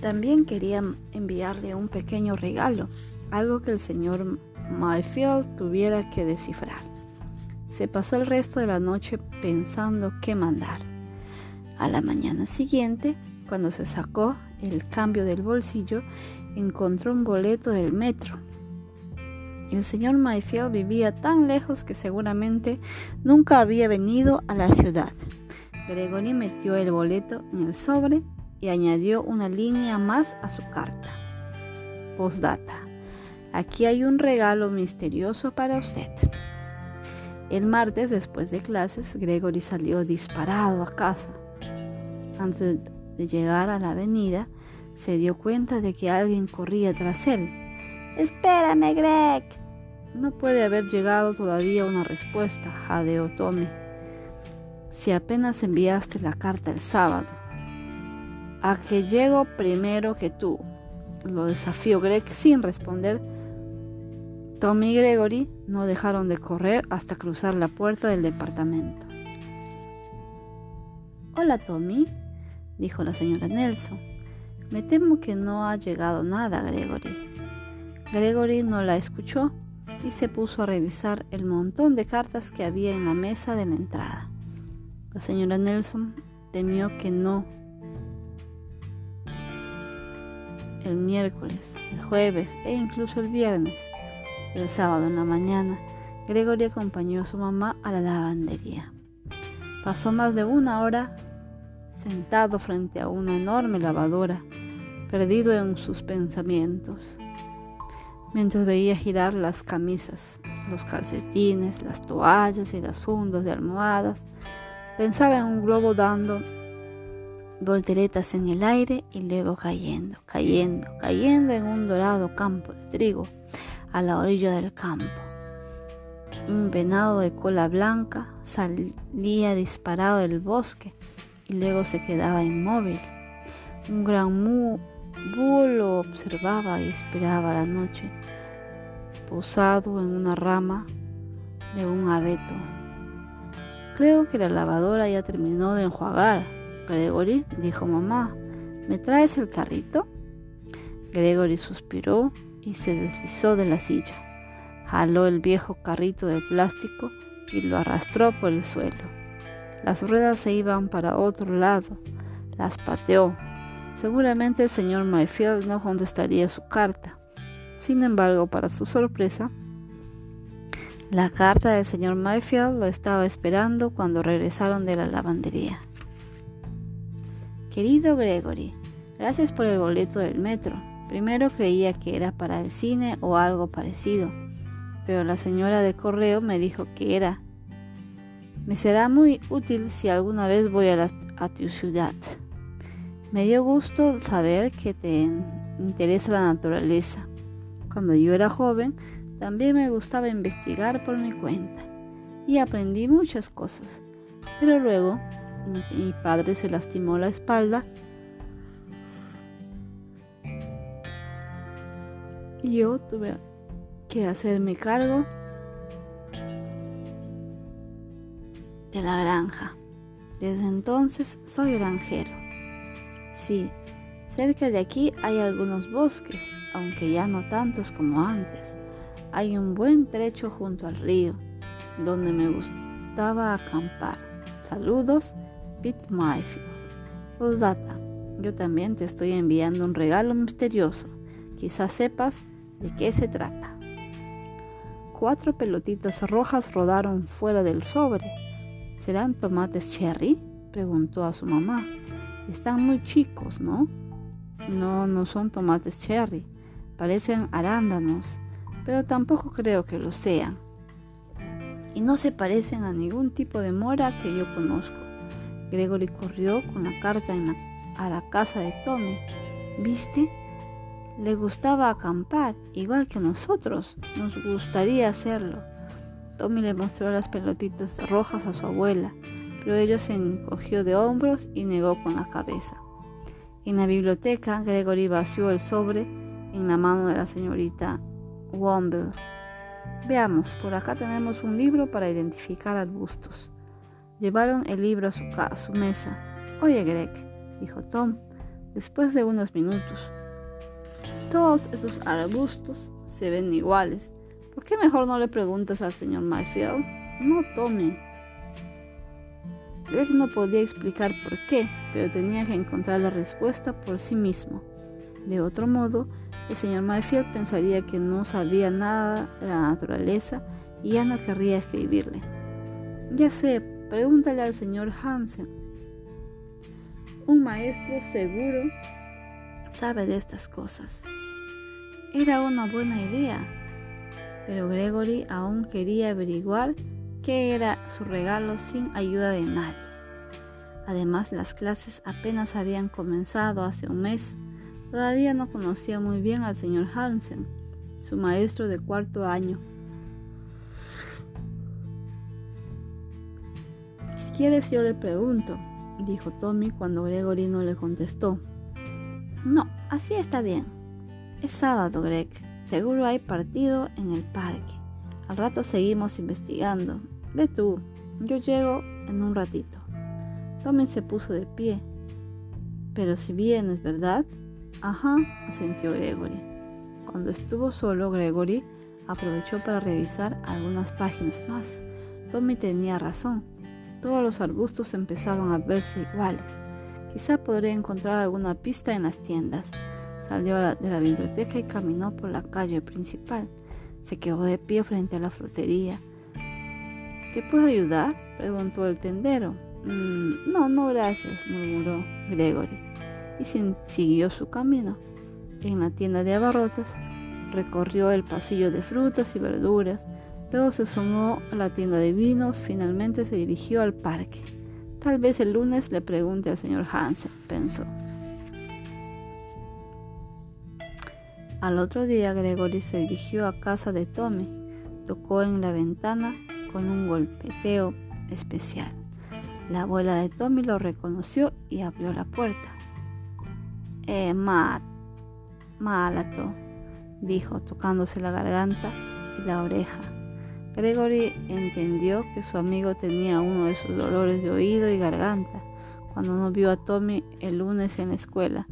También quería enviarle un pequeño regalo, algo que el señor Mayfield tuviera que descifrar. Se pasó el resto de la noche pensando qué mandar. A la mañana siguiente, cuando se sacó el cambio del bolsillo, encontró un boleto del metro. El señor Mayfield vivía tan lejos que seguramente nunca había venido a la ciudad. Gregory metió el boleto en el sobre y añadió una línea más a su carta. Postdata. Aquí hay un regalo misterioso para usted. El martes, después de clases, Gregory salió disparado a casa. Antes de llegar a la avenida, se dio cuenta de que alguien corría tras él. Espérame, Greg. No puede haber llegado todavía una respuesta, jadeó Tommy. Si apenas enviaste la carta el sábado. A que llego primero que tú. Lo desafió Greg sin responder. Tommy y Gregory no dejaron de correr hasta cruzar la puerta del departamento. Hola Tommy, dijo la señora Nelson. Me temo que no ha llegado nada, Gregory. Gregory no la escuchó y se puso a revisar el montón de cartas que había en la mesa de la entrada. La señora Nelson temió que no. El miércoles, el jueves e incluso el viernes, el sábado en la mañana, Gregory acompañó a su mamá a la lavandería. Pasó más de una hora sentado frente a una enorme lavadora, perdido en sus pensamientos, mientras veía girar las camisas, los calcetines, las toallas y las fundas de almohadas. Pensaba en un globo dando volteretas en el aire y luego cayendo, cayendo, cayendo en un dorado campo de trigo a la orilla del campo. Un venado de cola blanca salía disparado del bosque y luego se quedaba inmóvil. Un gran búho lo observaba y esperaba la noche, posado en una rama de un abeto. Creo que la lavadora ya terminó de enjuagar. Gregory, dijo mamá, ¿me traes el carrito? Gregory suspiró y se deslizó de la silla. Jaló el viejo carrito de plástico y lo arrastró por el suelo. Las ruedas se iban para otro lado. Las pateó. Seguramente el señor Mayfield no contestaría su carta. Sin embargo, para su sorpresa, la carta del señor Mayfield lo estaba esperando cuando regresaron de la lavandería. Querido Gregory, gracias por el boleto del metro. Primero creía que era para el cine o algo parecido, pero la señora de correo me dijo que era me será muy útil si alguna vez voy a, tu ciudad. Me dio gusto saber que te interesa la naturaleza. Cuando yo era joven, también me gustaba investigar por mi cuenta y aprendí muchas cosas. Pero luego mi padre se lastimó la espalda y yo tuve que hacerme cargo de la granja. Desde entonces soy granjero. Sí, cerca de aquí hay algunos bosques, aunque ya no tantos como antes. Hay un buen trecho junto al río, donde me gustaba acampar. Saludos, Pete yo también te estoy enviando un regalo misterioso. Quizás sepas de qué se trata. Cuatro pelotitas rojas rodaron fuera del sobre ¿Serán tomates cherry? preguntó a su mamá. Están muy chicos, ¿no? No, no son tomates cherry. Parecen arándanos, pero tampoco creo que lo sean. Y no se parecen a ningún tipo de mora que yo conozco. Gregory corrió con la carta a la casa de Tommy. ¿Viste? Le gustaba acampar, igual que nosotros. Nos gustaría hacerlo. Tommy le mostró las pelotitas rojas a su abuela, pero ella se encogió de hombros y negó con la cabeza. En la biblioteca, Gregory vació el sobre en la mano de la señorita Womble. Veamos, por acá tenemos un libro para identificar arbustos. Llevaron el libro a su, a su mesa. Oye, Greg, dijo Tom, después de unos minutos. Todos esos arbustos se ven iguales. ¿Por qué mejor no le preguntas al señor Mayfield? No tome. Greg no podía explicar por qué, pero tenía que encontrar la respuesta por sí mismo. De otro modo, el señor Mayfield pensaría que no sabía nada de la naturaleza y ya no querría escribirle. Ya sé, pregúntale al señor Hansen. Un maestro seguro sabe de estas cosas. Era una buena idea, pero Gregory aún quería averiguar qué era su regalo sin ayuda de nadie. Además, las clases apenas habían comenzado hace un mes. Todavía no conocía muy bien al señor Hansen, su maestro de cuarto año. Quieres yo le pregunto, dijo Tommy cuando Gregory no le contestó. No, así está bien. Es sábado, Greg. Seguro hay partido en el parque. Al rato seguimos investigando. Ve tú, yo llego en un ratito. Tommy se puso de pie. Pero si vienes, ¿verdad? Ajá, asintió Gregory. Cuando estuvo solo, Gregory aprovechó para revisar algunas páginas más. Tommy tenía razón. Todos los arbustos empezaban a verse iguales. Quizá podría encontrar alguna pista en las tiendas. Salió de la biblioteca y caminó por la calle principal. Se quedó de pie frente a la frutería. ¿Te puedo ayudar? preguntó el tendero. Mm, no, no, gracias, murmuró Gregory y siguió su camino. En la tienda de abarrotes recorrió el pasillo de frutas y verduras, luego se sumó a la tienda de vinos, finalmente se dirigió al parque. Tal vez el lunes le pregunte al señor Hansen, pensó. Al otro día Gregory se dirigió a casa de Tommy. Tocó en la ventana con un golpeteo especial. La abuela de Tommy lo reconoció y abrió la puerta. Eh, Matt, Malato, dijo, tocándose la garganta y la oreja. Gregory entendió que su amigo tenía uno de sus dolores de oído y garganta cuando no vio a Tommy el lunes en la escuela.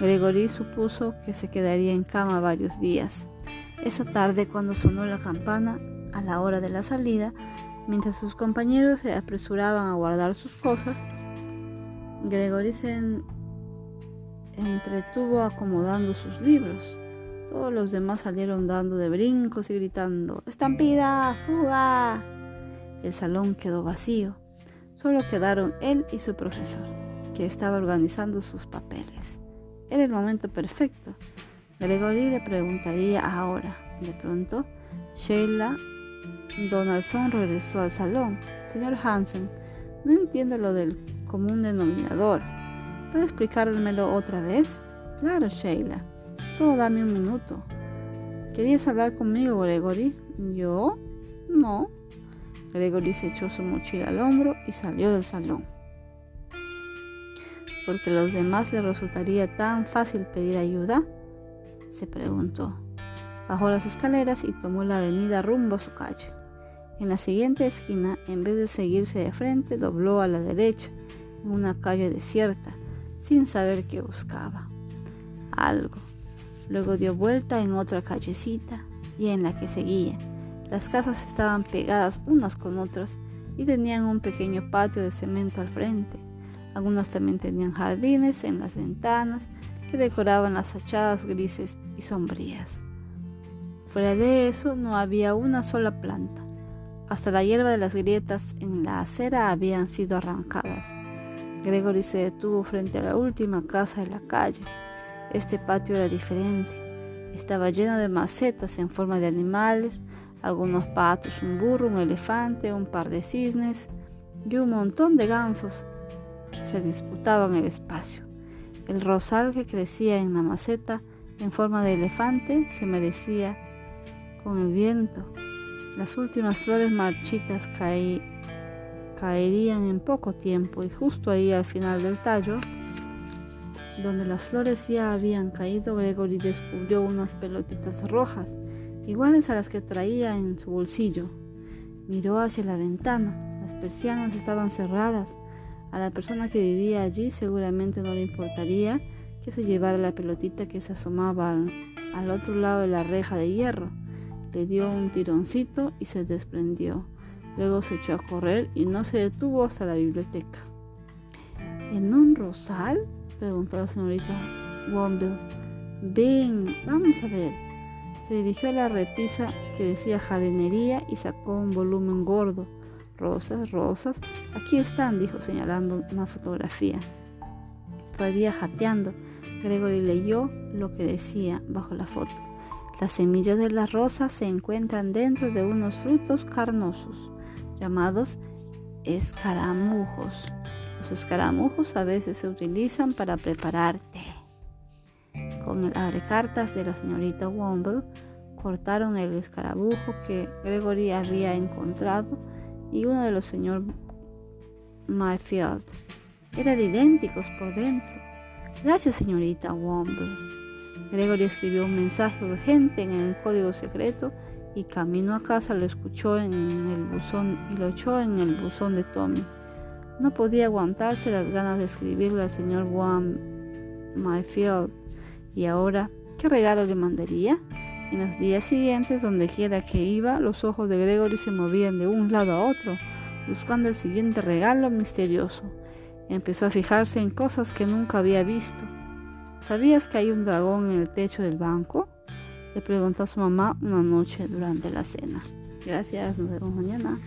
Gregory supuso que se quedaría en cama varios días. Esa tarde, cuando sonó la campana a la hora de la salida, mientras sus compañeros se apresuraban a guardar sus cosas, Gregory se entretuvo acomodando sus libros. Todos los demás salieron dando de brincos y gritando ¡Estampida! ¡Fuga! El salón quedó vacío. Solo quedaron él y su profesor, que estaba organizando sus papeles. Era el momento perfecto. Gregory le preguntaría ahora. De pronto, Sheila Donaldson regresó al salón. Señor Hansen, no entiendo lo del común denominador. ¿Puede explicármelo otra vez? Claro, Sheila. Solo dame un minuto. ¿Querías hablar conmigo, Gregory? ¿Yo? No. Gregory se echó su mochila al hombro y salió del salón porque a los demás les resultaría tan fácil pedir ayuda? Se preguntó. Bajó las escaleras y tomó la avenida rumbo a su calle. En la siguiente esquina, en vez de seguirse de frente, dobló a la derecha, en una calle desierta, sin saber qué buscaba. Algo. Luego dio vuelta en otra callecita y en la que seguía. Las casas estaban pegadas unas con otras y tenían un pequeño patio de cemento al frente. Algunas también tenían jardines en las ventanas que decoraban las fachadas grises y sombrías. Fuera de eso no había una sola planta. Hasta la hierba de las grietas en la acera habían sido arrancadas. Gregory se detuvo frente a la última casa de la calle. Este patio era diferente. Estaba lleno de macetas en forma de animales, algunos patos, un burro, un elefante, un par de cisnes y un montón de gansos se disputaban el espacio. El rosal que crecía en la maceta en forma de elefante se merecía con el viento. Las últimas flores marchitas caerían en poco tiempo y justo ahí al final del tallo, donde las flores ya habían caído, Gregory descubrió unas pelotitas rojas, iguales a las que traía en su bolsillo. Miró hacia la ventana. Las persianas estaban cerradas a la persona que vivía allí seguramente no le importaría que se llevara la pelotita que se asomaba al, al otro lado de la reja de hierro. Le dio un tironcito y se desprendió. Luego se echó a correr y no se detuvo hasta la biblioteca. ¿En un rosal? Preguntó la señorita Womble. Ven, vamos a ver. Se dirigió a la repisa que decía jardinería y sacó un volumen gordo. Rosas, rosas. Aquí están, dijo señalando una fotografía. Todavía jateando, Gregory leyó lo que decía bajo la foto. Las semillas de las rosas se encuentran dentro de unos frutos carnosos llamados escaramujos. Los escaramujos a veces se utilizan para preparar té. Con el abrecartas de la señorita Womble, cortaron el escarabujo que Gregory había encontrado y uno de los señor Myfield. Eran idénticos por dentro. Gracias, señorita Womble. Gregory escribió un mensaje urgente en el código secreto y camino a casa lo escuchó en el buzón y lo echó en el buzón de Tommy. No podía aguantarse las ganas de escribirle al señor Juan Myfield. Y ahora, ¿qué regalo le mandaría? En los días siguientes, donde quiera que iba, los ojos de Gregory se movían de un lado a otro, buscando el siguiente regalo misterioso. Empezó a fijarse en cosas que nunca había visto. ¿Sabías que hay un dragón en el techo del banco? Le preguntó a su mamá una noche durante la cena. Gracias, nos vemos mañana.